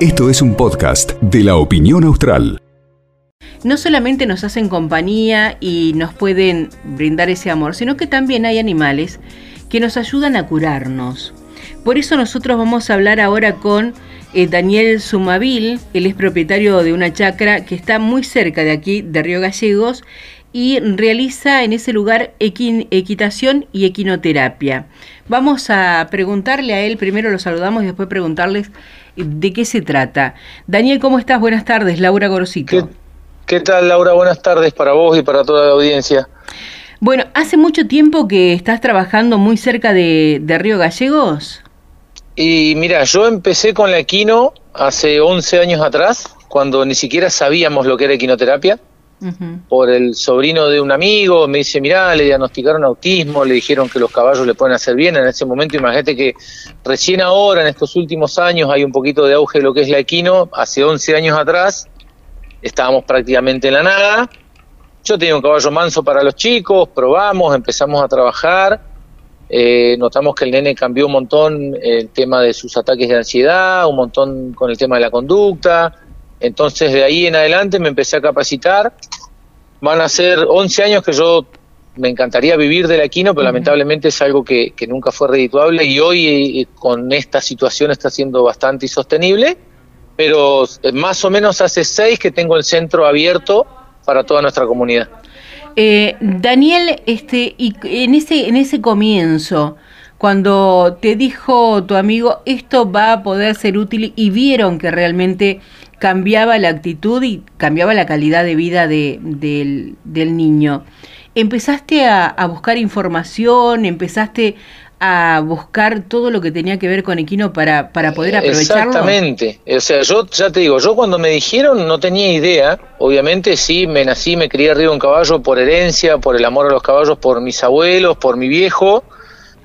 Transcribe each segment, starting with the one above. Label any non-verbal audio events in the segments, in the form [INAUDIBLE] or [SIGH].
Esto es un podcast de la opinión austral. No solamente nos hacen compañía y nos pueden brindar ese amor, sino que también hay animales que nos ayudan a curarnos. Por eso nosotros vamos a hablar ahora con eh, Daniel Sumavil, él es propietario de una chacra que está muy cerca de aquí, de Río Gallegos, y realiza en ese lugar equitación y equinoterapia. Vamos a preguntarle a él, primero lo saludamos y después preguntarles de qué se trata. Daniel, ¿cómo estás? Buenas tardes, Laura Gorosito. ¿Qué, tal, Laura? Buenas tardes para vos y para toda la audiencia. Bueno, ¿hace mucho tiempo que estás trabajando muy cerca de, Río Gallegos? Y mira, yo empecé con la equino hace 11 años atrás, cuando ni siquiera sabíamos lo que era equinoterapia por el sobrino de un amigo, me dice, mirá, le diagnosticaron autismo, le dijeron que los caballos le pueden hacer bien, en ese momento imagínate que recién ahora, en estos últimos años, hay un poquito de auge de lo que es la equino, hace 11 años atrás estábamos prácticamente en la nada, yo tenía un caballo manso para los chicos, probamos, empezamos a trabajar, eh, notamos que el nene cambió un montón el tema de sus ataques de ansiedad, un montón con el tema de la conducta, entonces de ahí en adelante me empecé a capacitar. Van a ser 11 años que yo me encantaría vivir de la equino, pero lamentablemente es algo que, nunca fue redituable y hoy eh, con esta situación está siendo bastante insostenible, pero eh, más o menos hace seis que tengo el centro abierto para toda nuestra comunidad. Eh, Daniel, este, y en ese, en ese comienzo, cuando te dijo tu amigo esto va a poder ser útil y vieron que realmente cambiaba la actitud y cambiaba la calidad de vida de, del, niño. Empezaste a, buscar información, empezaste a buscar todo lo que tenía que ver con equino para, para poder aprovecharlo. Exactamente. O sea, yo ya te digo, yo cuando me dijeron no tenía idea. Obviamente sí, me nací, me crié arriba de un caballo por herencia, por el amor a los caballos, por mis abuelos, por mi viejo.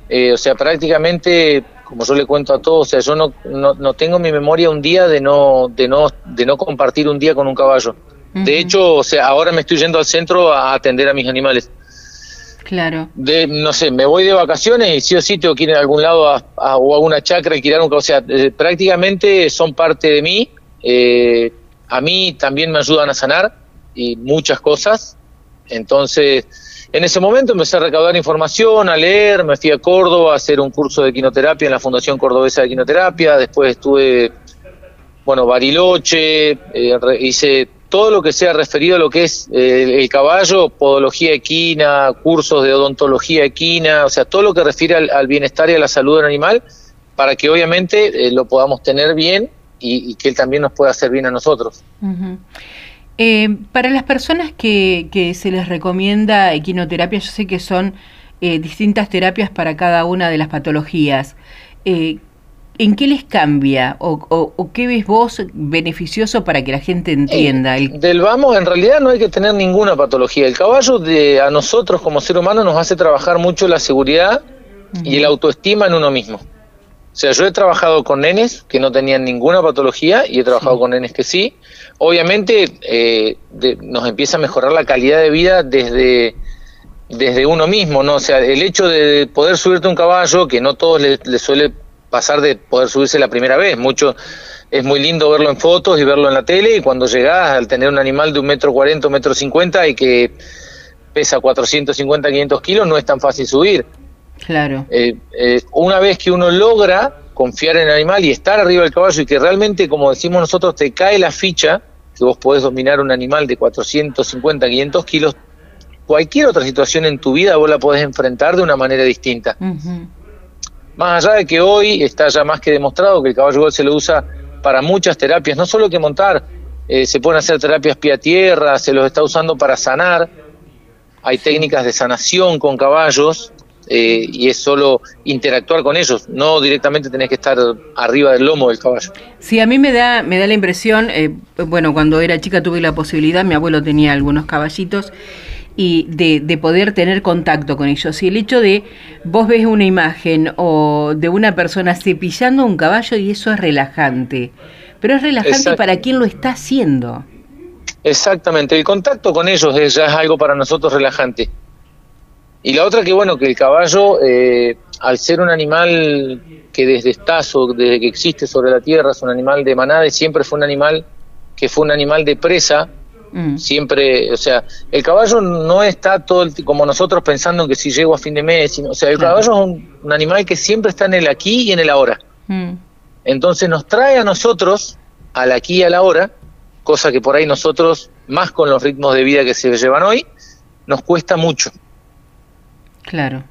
Eh, o sea, prácticamente como yo le cuento a todos, o sea, yo no, no, tengo en mi memoria un día de no, de no, de no compartir un día con un caballo. De hecho, o sea, ahora me estoy yendo al centro a atender a mis animales. Claro. De, no sé, me voy de vacaciones y sí o sí tengo que ir a algún lado a, o a una chacra y tirar un caballo. O sea, eh, prácticamente son parte de mí. Eh, a mí también me ayudan a sanar y muchas cosas. Entonces, en ese momento empecé a recaudar información, a leer, me fui a Córdoba a hacer un curso de quinoterapia en la Fundación Cordobesa de Quinoterapia, después estuve, bueno, Bariloche, eh, hice todo lo que sea referido a lo que es eh, el caballo, podología equina, cursos de odontología equina, o sea, todo lo que refiere al, bienestar y a la salud del animal, para que obviamente eh, lo podamos tener bien y, que él también nos pueda hacer bien a nosotros. Eh, para las personas que, se les recomienda equinoterapia, yo sé que son eh, distintas terapias para cada una de las patologías. Eh, ¿En qué les cambia o, qué ves vos beneficioso para que la gente entienda? Del vamos, en realidad no hay que tener ninguna patología. El caballo de, a nosotros como ser humano nos hace trabajar mucho la seguridad y el autoestima en uno mismo. O sea, yo he trabajado con nenes que no tenían ninguna patología y he trabajado con nenes que sí. Obviamente eh, nos empieza a mejorar la calidad de vida desde, desde uno mismo, ¿no? O sea, el hecho de poder subirte un caballo, que no todos les, suele pasar de poder subirse la primera vez, mucho es muy lindo verlo en fotos y verlo en la tele y cuando llegás al tener un animal de un metro cuarenta, un metro cincuenta y que pesa 450, 500 kilos, no es tan fácil subir. Claro. Eh, eh, una vez que uno logra confiar en el animal y estar arriba del caballo y que realmente, como decimos nosotros, te cae la ficha, que vos podés dominar un animal de 450, 500 kilos, cualquier otra situación en tu vida vos la podés enfrentar de una manera distinta. Más allá de que hoy está ya más que demostrado que el caballo igual se lo usa para muchas terapias, no solo que montar, eh, se pueden hacer terapias pie a tierra, se los está usando para sanar, hay técnicas de sanación con caballos eh, y es solo interactuar con ellos, no directamente tenés que estar arriba del lomo del caballo. Sí, a mí me da, me da la impresión, eh, bueno, cuando era chica tuve la posibilidad, mi abuelo tenía algunos caballitos, y de, de, poder tener contacto con ellos. Y el hecho de vos ves una imagen o de una persona cepillando un caballo y eso es relajante. Pero es relajante para quien lo está haciendo. Exactamente, el contacto con ellos ya es algo para nosotros relajante. Y la otra que bueno, que el caballo, eh, al ser un animal que desde estazo, desde que existe sobre la tierra, es un animal de manada y siempre fue un animal que fue un animal de presa, mm. siempre, o sea, el caballo no está todo el, como nosotros pensando en que si llego a fin de mes, o sea, el caballo es un, animal que siempre está en el aquí y en el ahora. Mm. Entonces nos trae a nosotros al aquí y a la hora, cosa que por ahí nosotros, más con los ritmos de vida que se llevan hoy, nos cuesta mucho. Claro.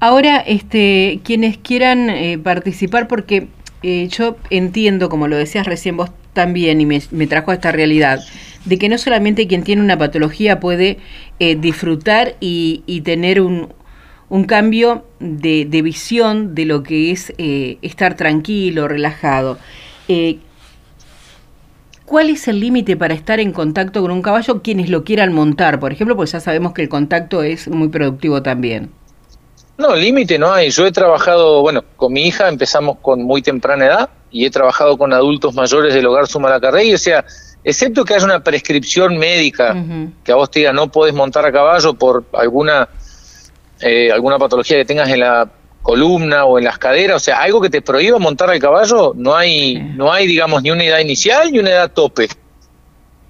Ahora, este, quienes quieran eh, participar, porque eh, yo entiendo, como lo decías recién vos también, y me, trajo a esta realidad, de que no solamente quien tiene una patología puede eh, disfrutar y, tener un, un cambio de, visión de lo que es estar tranquilo, relajado. ¿Cuál es el límite para estar en contacto con un caballo quienes lo quieran montar, por ejemplo? Pues ya sabemos que el contacto es muy productivo también. No, límite no hay. Yo he trabajado, bueno, con mi hija empezamos con muy temprana edad y he trabajado con adultos mayores del hogar Sumalacarrey, o sea, excepto que haya una prescripción médica que a vos te diga no podés montar a caballo por alguna eh, alguna patología que tengas en la columna o en las caderas, o sea, algo que te prohíba montar al caballo, no hay no hay digamos ni una edad inicial ni una edad tope.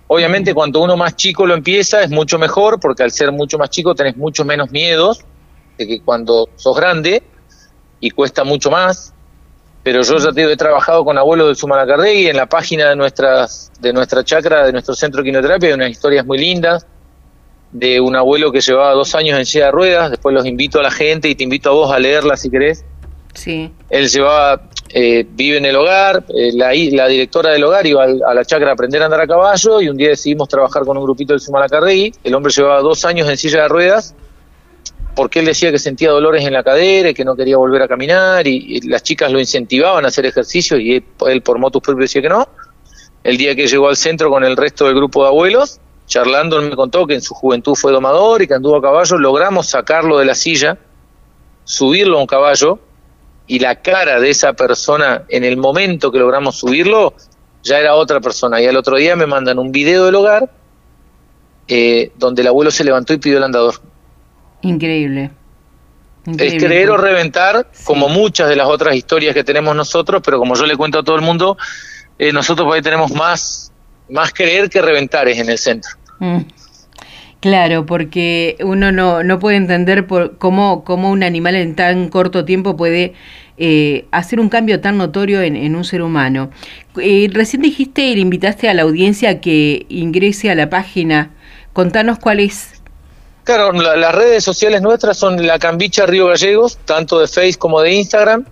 Obviamente cuanto uno más chico lo empieza es mucho mejor porque al ser mucho más chico tenés mucho menos miedos que cuando sos grande y cuesta mucho más, pero yo ya te digo, he trabajado con abuelos del Sumalacardegui en la página de nuestras de nuestra chacra, de nuestro centro de quinoterapia, hay unas historias muy lindas de un abuelo que llevaba dos años en silla de ruedas, después los invito a la gente y te invito a vos a leerla si querés. Sí. Él llevaba, eh, vive en el hogar, eh, la, la, directora del hogar iba a la chacra a aprender a andar a caballo y un día decidimos trabajar con un grupito del Sumalacardegui, el hombre llevaba dos años en silla de ruedas porque él decía que sentía dolores en la cadera y que no quería volver a caminar y, las chicas lo incentivaban a hacer ejercicio y él, por motus propios decía que no. El día que llegó al centro con el resto del grupo de abuelos, charlando él me contó que en su juventud fue domador y que anduvo a caballo, logramos sacarlo de la silla, subirlo a un caballo y la cara de esa persona en el momento que logramos subirlo ya era otra persona y al otro día me mandan un video del hogar eh, donde el abuelo se levantó y pidió el andador. Increíble. Es creer o reventar, como muchas de las otras historias que tenemos nosotros, pero como yo le cuento a todo el mundo, eh, nosotros por ahí tenemos más, más creer que reventar es en el centro. Mm. Claro, porque uno no, no puede entender por cómo, cómo un animal en tan corto tiempo puede eh, hacer un cambio tan notorio en, un ser humano. Eh, recién dijiste y le invitaste a la audiencia que ingrese a la página. Contanos cuál es Claro, las redes sociales nuestras son la Cambicha Río Gallegos, tanto de Facebook como de Instagram.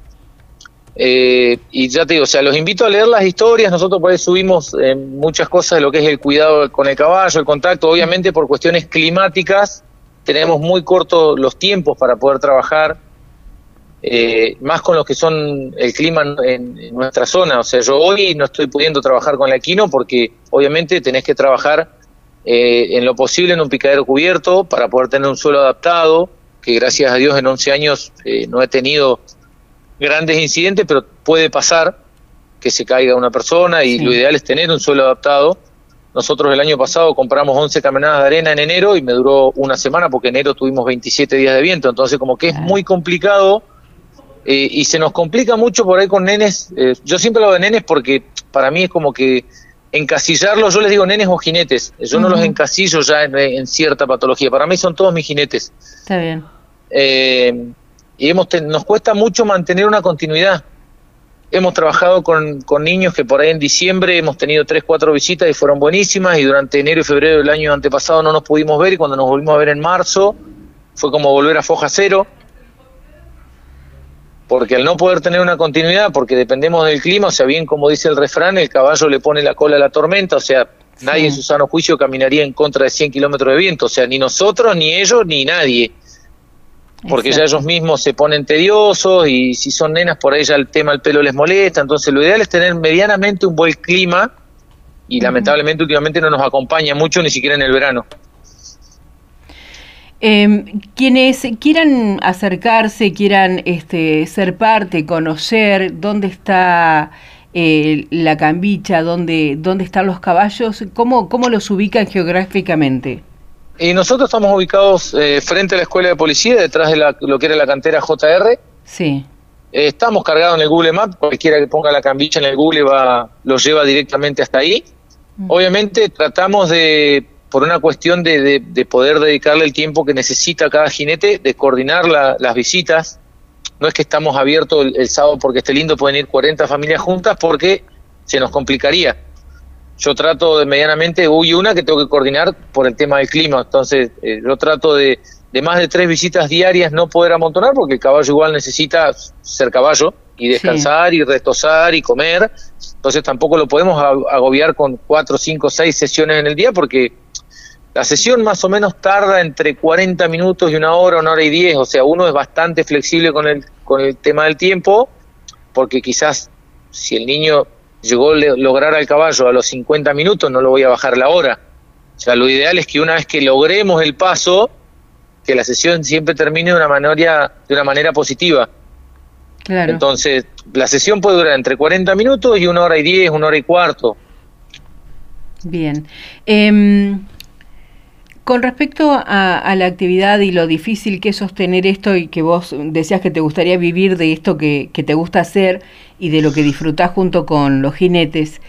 Eh, y ya te digo, o sea, los invito a leer las historias. Nosotros por subimos eh, muchas cosas de lo que es el cuidado con el caballo, el contacto. Obviamente, por cuestiones climáticas, tenemos muy cortos los tiempos para poder trabajar, eh, más con lo que son el clima en, nuestra zona. O sea, yo hoy no estoy pudiendo trabajar con la Equino porque, obviamente, tenés que trabajar eh, en lo posible en un picadero cubierto para poder tener un suelo adaptado, que gracias a Dios en 11 años eh, no he tenido grandes incidentes, pero puede pasar que se caiga una persona y lo ideal es tener un suelo adaptado. Nosotros el año pasado compramos 11 camionadas de arena en enero y me duró una semana porque en enero tuvimos 27 días de viento, entonces como que es muy complicado eh, y se nos complica mucho por ahí con nenes. yo siempre hablo de nenes porque para mí es como que encasillarlos, yo les digo nenes o jinetes, yo no los encasillo ya en, cierta patología, para mí son todos mis jinetes. Está bien. Eh, y hemos nos cuesta mucho mantener una continuidad. Hemos trabajado con, con, niños que por ahí en diciembre hemos tenido tres, cuatro visitas y fueron buenísimas y durante enero y febrero del año antepasado no nos pudimos ver y cuando nos volvimos a ver en marzo fue como volver a foja cero porque al no poder tener una continuidad, porque dependemos del clima, o sea, bien como dice el refrán, el caballo le pone la cola a la tormenta, o sea, nadie en su sano juicio caminaría en contra de 100 kilómetros de viento, o sea, ni nosotros, ni ellos, ni nadie. Porque ya ellos mismos se ponen tediosos y si son nenas por ahí ya el tema del pelo les molesta, entonces lo ideal es tener medianamente un buen clima y lamentablemente últimamente no nos acompaña mucho ni siquiera en el verano. Eh, quienes quieran acercarse, quieran este, ser parte, conocer dónde está eh, la cambicha, dónde, dónde están los caballos, ¿cómo, cómo los ubican geográficamente? Y nosotros estamos ubicados eh, frente a la escuela de policía, detrás de lo que era la cantera JR. Sí. Eh, estamos cargados en el Google Maps, cualquiera que ponga la cambilla en el Google va, lo lleva directamente hasta ahí. Obviamente tratamos de, por una cuestión de, poder dedicarle el tiempo que necesita cada jinete, de coordinar las visitas. No es que estamos abiertos el, el sábado porque esté lindo, pueden ir 40 familias juntas porque se nos complicaría yo trato de medianamente, huye una que tengo que coordinar por el tema del clima, entonces eh, yo trato de, de más de tres visitas diarias no poder amontonar porque el caballo igual necesita ser caballo y descansar y retosar y comer, entonces tampoco lo podemos agobiar con cuatro, cinco, seis sesiones en el día porque la sesión más o menos tarda entre 40 minutos y una hora, una hora y diez, o sea, uno es bastante flexible con el, con el tema del tiempo porque quizás si el niño llegó a lograr al caballo a los 50 minutos, no lo voy a bajar la hora. O sea, lo ideal es que una vez que logremos el paso, que la sesión siempre termine de una manera, de una manera positiva. Claro. Entonces, la sesión puede durar entre 40 minutos y una hora y 10, una hora y cuarto. Bien. Eh, con respecto a, la actividad y lo difícil que es sostener esto y que vos decías que te gustaría vivir de esto que, te gusta hacer y de lo que disfrutás junto con los jinetes,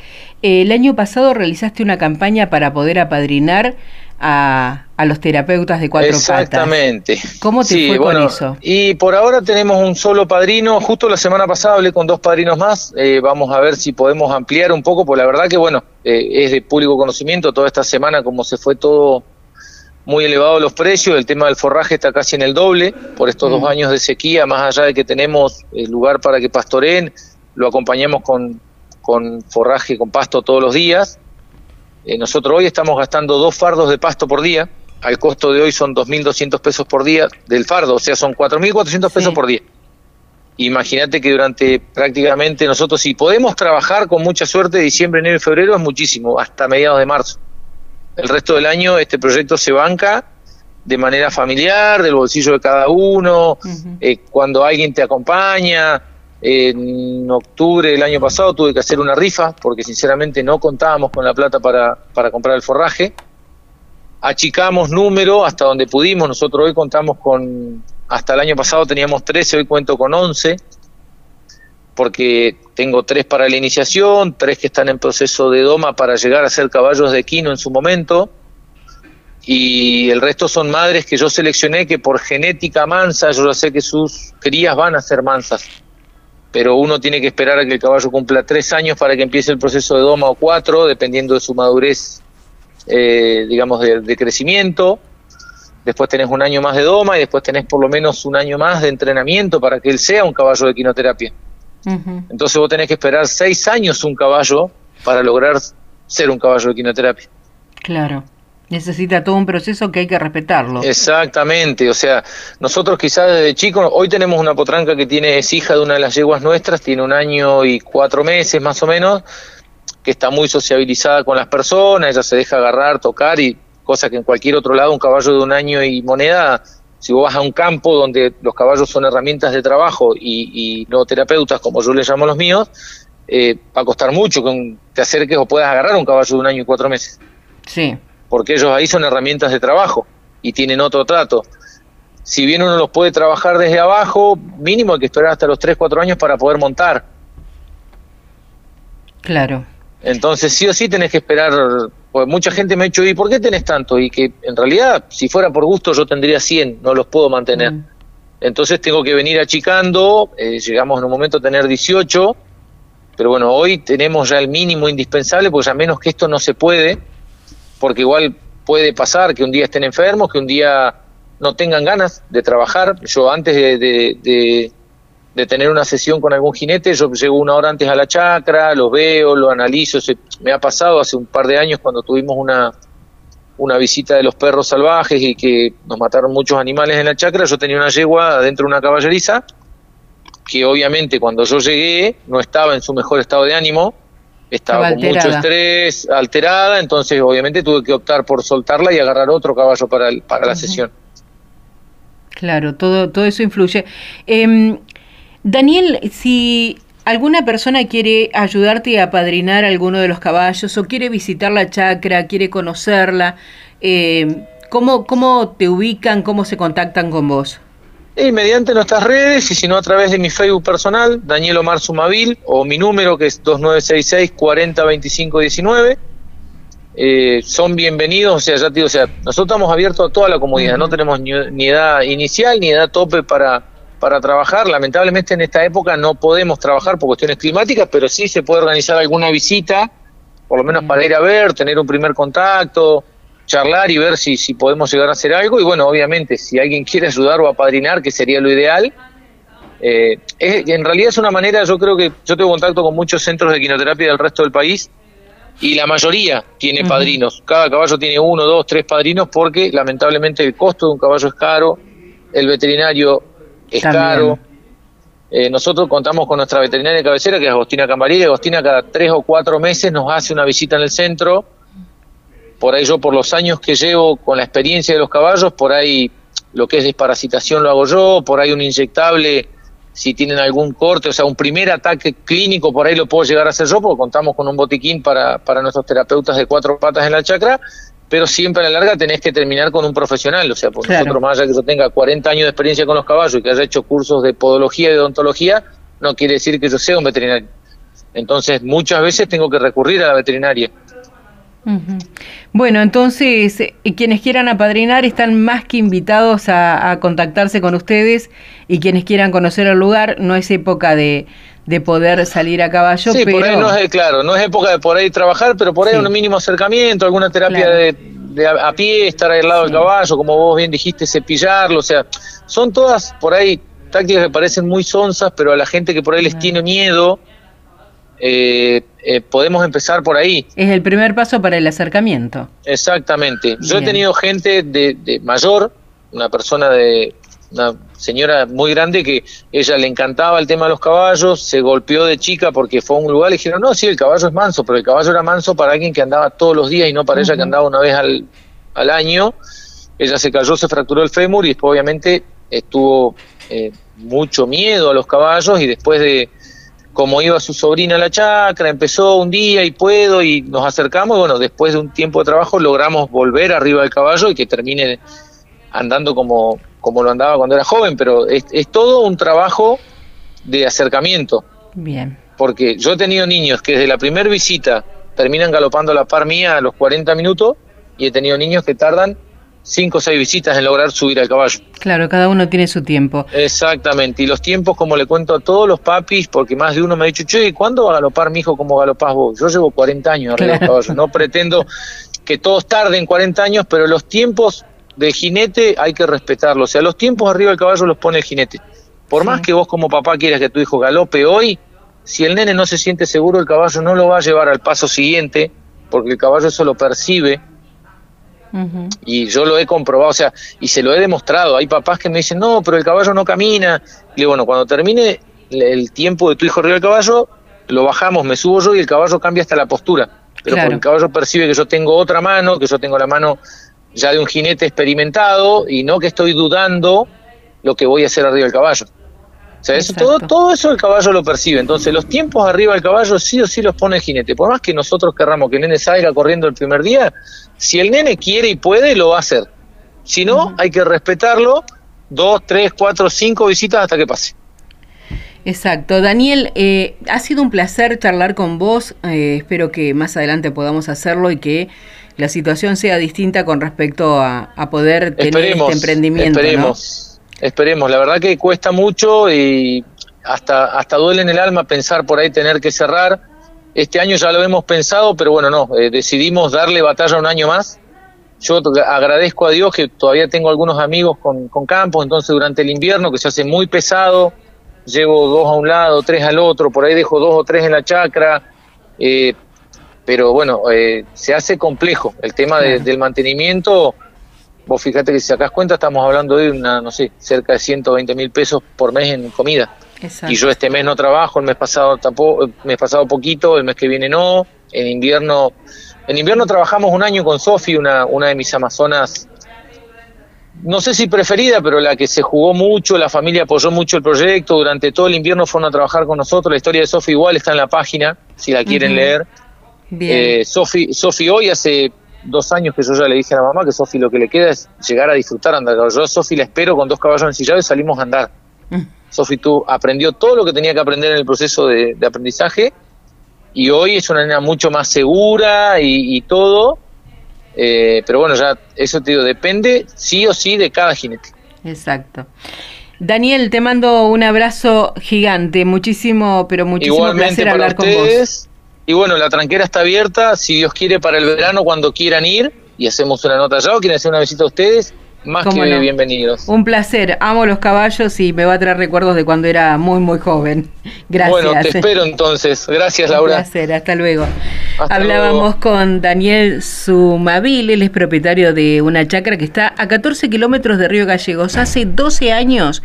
eh, el año pasado realizaste una campaña para poder apadrinar a, los terapeutas de cuatro Exactamente. ¿Cómo te fue con eso? Y por ahora tenemos un solo padrino. Justo la semana pasada hablé con dos padrinos más. Eh, vamos a ver si podemos ampliar un poco, porque la verdad que, bueno, eh, es de público conocimiento toda esta semana, como se fue todo muy elevados los precios, el tema del forraje está casi en el doble por estos dos mm. años de sequía, más allá de que tenemos el lugar para que pastoreen, lo acompañamos con, con forraje, con pasto todos los días. Eh, nosotros hoy estamos gastando dos fardos de pasto por día, al costo de hoy son 2.200 pesos por día del fardo, o sea, son 4.400 pesos por día. Imagínate que durante prácticamente nosotros, si podemos trabajar con mucha suerte, diciembre, enero y febrero es muchísimo, hasta mediados de marzo. El resto del año este proyecto se banca de manera familiar, del bolsillo de cada uno, eh, cuando alguien te acompaña. En octubre del año pasado tuve que hacer una rifa porque sinceramente no contábamos con la plata para, para comprar el forraje. Achicamos número hasta donde pudimos. Nosotros hoy contamos con, hasta el año pasado teníamos 13, hoy cuento con 11 porque tengo tres para la iniciación, tres que están en proceso de doma para llegar a ser caballos de quino en su momento, y el resto son madres que yo seleccioné que por genética mansa, yo ya sé que sus crías van a ser mansas, pero uno tiene que esperar a que el caballo cumpla tres años para que empiece el proceso de doma o cuatro, dependiendo de su madurez, eh, digamos, de, de crecimiento. Después tenés un año más de doma y después tenés por lo menos un año más de entrenamiento para que él sea un caballo de quinoterapia. Entonces vos tenés que esperar seis años un caballo para lograr ser un caballo de quinoterapia. Claro. Necesita todo un proceso que hay que respetarlo. Exactamente, o sea, nosotros quizás desde chicos, hoy tenemos una potranca que tiene, es hija de una de las yeguas nuestras, tiene un año y cuatro meses más o menos, que está muy sociabilizada con las personas, ella se deja agarrar, tocar y cosa que en cualquier otro lado un caballo de un año y moneda si vos vas a un campo donde los caballos son herramientas de trabajo y, no terapeutas, como yo les llamo los míos, eh, va a costar mucho que te acerques o puedas agarrar un caballo de un año y cuatro meses. Sí. Porque ellos ahí son herramientas de trabajo y tienen otro trato. Si bien uno los puede trabajar desde abajo, mínimo hay que esperar hasta los tres, cuatro años para poder montar. Claro. Entonces sí o sí tenés que esperar pues mucha gente me ha dicho, ¿y por qué tenés tanto? Y que en realidad, si fuera por gusto, yo tendría 100, no los puedo mantener. Mm. Entonces tengo que venir achicando, eh, llegamos en un momento a tener 18, pero bueno, hoy tenemos ya el mínimo indispensable, porque ya menos que esto no se puede, porque igual puede pasar que un día estén enfermos, que un día no tengan ganas de trabajar. Yo antes de tener una sesión con algún jinete, yo llego una hora antes a la chacra, los veo, lo analizo, se, me ha pasado hace un par de años cuando tuvimos una, una visita de los perros salvajes y que nos mataron muchos animales en la chacra, yo tenía una yegua dentro de una caballeriza, que obviamente cuando yo llegué no estaba en su mejor estado de ánimo, estaba con mucho estrés, alterada, entonces obviamente tuve que optar por soltarla y agarrar otro caballo para, para la sesión. Claro, todo, todo eso influye. Eh, Daniel, si alguna persona quiere ayudarte a padrinar alguno de los caballos o quiere visitar la chacra, quiere conocerla, eh, ¿Cómo, ¿Cómo te ubican, cómo se contactan con vos? Y mediante nuestras redes y si no a través de mi Facebook personal, Daniel Omar Sumavil, o mi número que es 2966 402519 eh, son bienvenidos, o sea, ya te digo, o sea, nosotros estamos abiertos a toda la comunidad, no tenemos ni, edad inicial ni edad tope para, para trabajar. Lamentablemente en esta época no podemos trabajar por cuestiones climáticas, pero sí se puede organizar alguna visita, por lo menos para ir a ver, tener un primer contacto, charlar y ver si, si podemos llegar a hacer algo. Y bueno, obviamente, si alguien quiere ayudar o apadrinar, que sería lo ideal. Eh, en realidad es una manera, yo creo que yo tengo contacto con muchos centros de quinoterapia del resto del país y la mayoría tiene padrinos. Cada caballo tiene uno, dos, tres padrinos porque lamentablemente el costo de un caballo es caro, el veterinario es caro. Eh, nosotros contamos con nuestra veterinaria cabecera, que es Agostina Cambarilla. Agostina cada tres o cuatro meses nos hace una visita en el centro. Por ahí yo, por los años que llevo con la experiencia de los caballos, por ahí lo que es desparasitación lo hago yo, por ahí un inyectable si tienen algún corte, o sea, un primer ataque clínico, por ahí lo puedo llegar a hacer yo, porque contamos con un botiquín para, para nuestros terapeutas de cuatro patas en la chacra, pero siempre a la larga tenés que terminar con un profesional, o sea, por nosotros, más allá que yo tenga 40 años de experiencia con los caballos y que haya hecho cursos de podología y de odontología, no quiere decir que yo sea un veterinario. Entonces, muchas veces tengo que recurrir a la veterinaria. Bueno, entonces eh, quienes quieran apadrinar están más que invitados a, contactarse con ustedes y quienes quieran conocer el lugar, no es época de, poder salir a caballo. Sí, por ahí no es, claro, no es época de por ahí trabajar, pero por ahí un mínimo acercamiento, alguna terapia de, a, pie, estar ahí al lado del caballo, como vos bien dijiste, cepillarlo, o sea, son todas por ahí tácticas que parecen muy sonsas, pero a la gente que por ahí les tiene miedo, eh, eh, podemos empezar por ahí. Es el primer paso para el acercamiento. Exactamente. Yo he tenido gente de, mayor, una persona de una señora muy grande que ella le encantaba el tema de los caballos, se golpeó de chica porque fue a un lugar y dijeron, no, sí, el caballo es manso, pero el caballo era manso para alguien que andaba todos los días y no para ella que andaba una vez al, al, año. Ella se cayó, se fracturó el fémur y después obviamente estuvo eh, mucho miedo a los caballos y después de como iba su sobrina a la chacra, empezó un día y puedo y nos acercamos y bueno, después de un tiempo de trabajo logramos volver arriba del caballo y que termine andando como, como lo andaba cuando era joven, pero es, todo un trabajo de acercamiento. Bien. Porque yo he tenido niños que desde la primera visita terminan galopando a la par mía a los 40 minutos y he tenido niños que tardan cinco o seis visitas en lograr subir al caballo. Claro, cada uno tiene su tiempo. Exactamente, y los tiempos, como le cuento a todos los papis, porque más de uno me ha dicho, che, ¿cuándo va a galopar mi hijo como galopás vos? Yo llevo 40 años arriba del caballo, no pretendo que todos tarden 40 años, pero los tiempos de jinete hay que respetarlos, o sea, los tiempos arriba del caballo los pone el jinete. Por más que vos como papá quieras que tu hijo galope hoy, si el nene no se siente seguro, el caballo no lo va a llevar al paso siguiente, porque el caballo eso lo percibe y yo lo he comprobado, o sea, y se lo he demostrado. Hay papás que me dicen, no, pero el caballo no camina. Y digo, bueno, cuando termine el tiempo de tu hijo arriba del caballo, lo bajamos, me subo yo y el caballo cambia hasta la postura. Pero porque el caballo percibe que yo tengo otra mano, que yo tengo la mano ya de un jinete experimentado y no que estoy dudando lo que voy a hacer arriba del caballo. O sea, eso, todo, todo eso el caballo lo percibe. Entonces, los tiempos arriba del caballo sí o sí los pone el jinete. Por más que nosotros querramos que el nene salga corriendo el primer día, si el nene quiere y puede, lo va a hacer. Si no, hay que respetarlo dos, tres, cuatro, cinco visitas hasta que pase. Exacto. Daniel, eh, ha sido un placer charlar con vos. Eh, espero que más adelante podamos hacerlo y que la situación sea distinta con respecto a, poder tener este emprendimiento. Esperemos. Esperemos, la verdad que cuesta mucho y hasta, hasta duele en el alma pensar por ahí tener que cerrar. Este año ya lo hemos pensado, pero bueno, no, eh, decidimos darle batalla un año más. Yo agradezco a Dios que todavía tengo algunos amigos con, con campos, entonces durante el invierno que se hace muy pesado, llevo dos a un lado, tres al otro, por ahí dejo dos o tres en la chacra, eh, pero bueno, eh, se hace complejo el tema del mantenimiento Vos fíjate que si sacás cuenta estamos hablando de una, no sé, cerca de 120 mil pesos por mes en comida. Y yo este mes no trabajo, el mes pasado tampoco, el mes pasado poquito, el mes que viene no. En invierno, en invierno trabajamos un año con Sofi, una, una de mis amazonas, no sé si preferida, pero la que se jugó mucho, la familia apoyó mucho el proyecto, durante todo el invierno fueron a trabajar con nosotros, la historia de Sofi igual está en la página, si la quieren leer. Eh, Sofi, Sofi hoy hace dos años que yo ya le dije a la mamá que Sofi lo que le queda es llegar a disfrutar andar Yo a Sofi la espero con dos caballos ensillados y salimos a andar. Mm. Sofi tú aprendió todo lo que tenía que aprender en el proceso de, aprendizaje y hoy es una nena mucho más segura y, todo. Eh, pero bueno, ya eso te digo, depende sí o sí de cada jinete. Exacto. Daniel, te mando un abrazo gigante, muchísimo, pero muchísimo placer hablar con vos. Y bueno, la tranquera está abierta, si Dios quiere, para el verano, cuando quieran ir, y hacemos una nota allá, o quieren hacer una visita a ustedes, más que bienvenidos. Un placer, amo los caballos y me va a traer recuerdos de cuando era muy, muy joven. [LAUGHS] Gracias. Bueno, te espero entonces. Gracias, Laura. Un placer, hasta luego. Hablábamos con Daniel Sumavil, él es propietario de una chacra que está a 14 kilómetros de Río Gallegos. Hace 12 años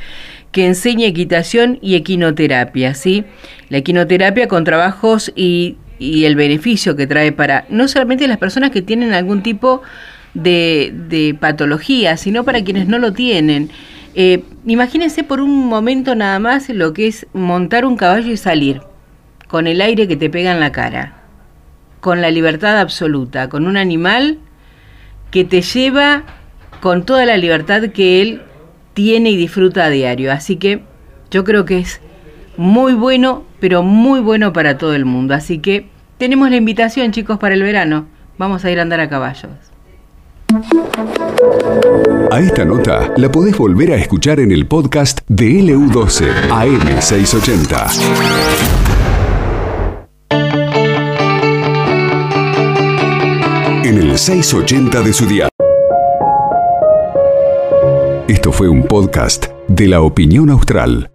que enseña equitación y equinoterapia, ¿sí? La equinoterapia con trabajos y, y el beneficio que trae para no solamente las personas que tienen algún tipo de, de patología, sino para quienes no lo tienen. Eh, imagínense por un momento nada más lo que es montar un caballo y salir, con el aire que te pega en la cara, con la libertad absoluta, con un animal que te lleva con toda la libertad que él tiene y disfruta a diario. Así que yo creo que es muy bueno, pero muy bueno para todo el mundo. Así que tenemos la invitación, chicos, para el verano. Vamos a ir a andar a caballos. A esta nota la podés volver a escuchar en el podcast de LU12 AM680. En el 680 de su día. Esto fue un podcast de la opinión austral.